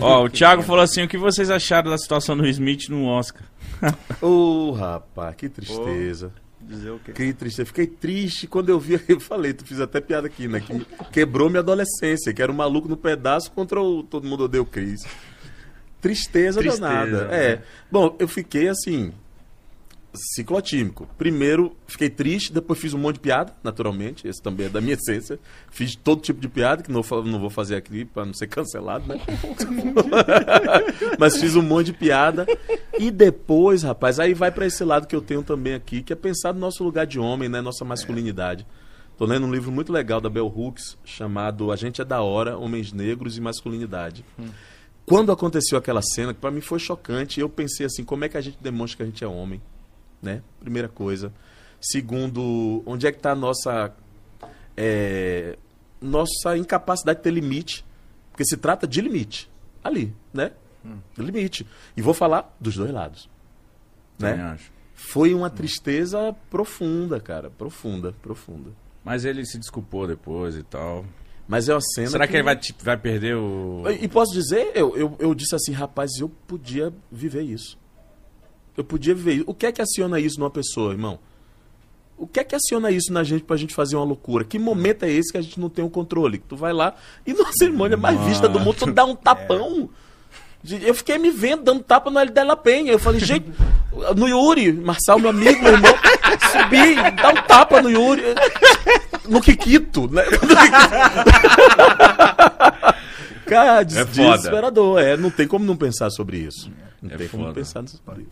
Ó, o Thiago falou assim: o que vocês acharam da situação do Smith no Oscar? Ô, rapaz, que tristeza. Dizer o quê? Que tristeza. Fiquei triste quando eu vi. Eu falei, tu fiz até piada aqui, né? Que quebrou minha adolescência, que era um maluco no pedaço contra o Todo Mundo Odeia o Cris. Tristeza, Tristeza, danada. né? É. Bom, eu fiquei assim. Ciclotímico. Primeiro, fiquei triste, depois fiz um monte de piada, naturalmente. Esse também é da minha essência. Fiz todo tipo de piada, que não, não vou fazer aqui pra não ser cancelado, né? Mas fiz um monte de piada. E depois, rapaz, aí vai pra esse lado que eu tenho também aqui, que é pensar no nosso lugar de homem, né? Nossa masculinidade. Tô lendo um livro muito legal da Bell Hooks, chamado A Gente é da Hora, Homens Negros e Masculinidade. Quando aconteceu aquela cena, que pra mim foi chocante, eu pensei assim, como é que a gente demonstra que a gente é homem? Né? Primeira coisa. Segundo, onde é que tá a nossa é, nossa incapacidade de ter limite, porque se trata de limite, ali, né? Limite. E vou falar dos dois lados, Também né? acho. Foi uma tristeza profunda, cara, profunda, profunda. Mas ele se desculpou depois e tal. Mas é uma cena Será que, ele vai, tipo, vai perder o. E posso dizer, eu, eu, eu disse assim, rapaz, eu podia viver isso. Eu podia viver. O que é que aciona isso numa pessoa, irmão? O que é que aciona isso na gente pra gente fazer uma loucura? Que momento é esse que a gente não tem o controle? Que tu vai lá e numa cerimônia mais vista do mundo, tu dá um tapão. Eu fiquei me vendo dando tapa no L Penha. Eu falei, gente, no Yuri, Marçal, meu amigo, meu irmão, subi, dá um tapa no Yuri. No Kikito, né? Cara, des É desesperador. É, não tem como não pensar sobre isso. Não É tem como foda. pensar sobre isso.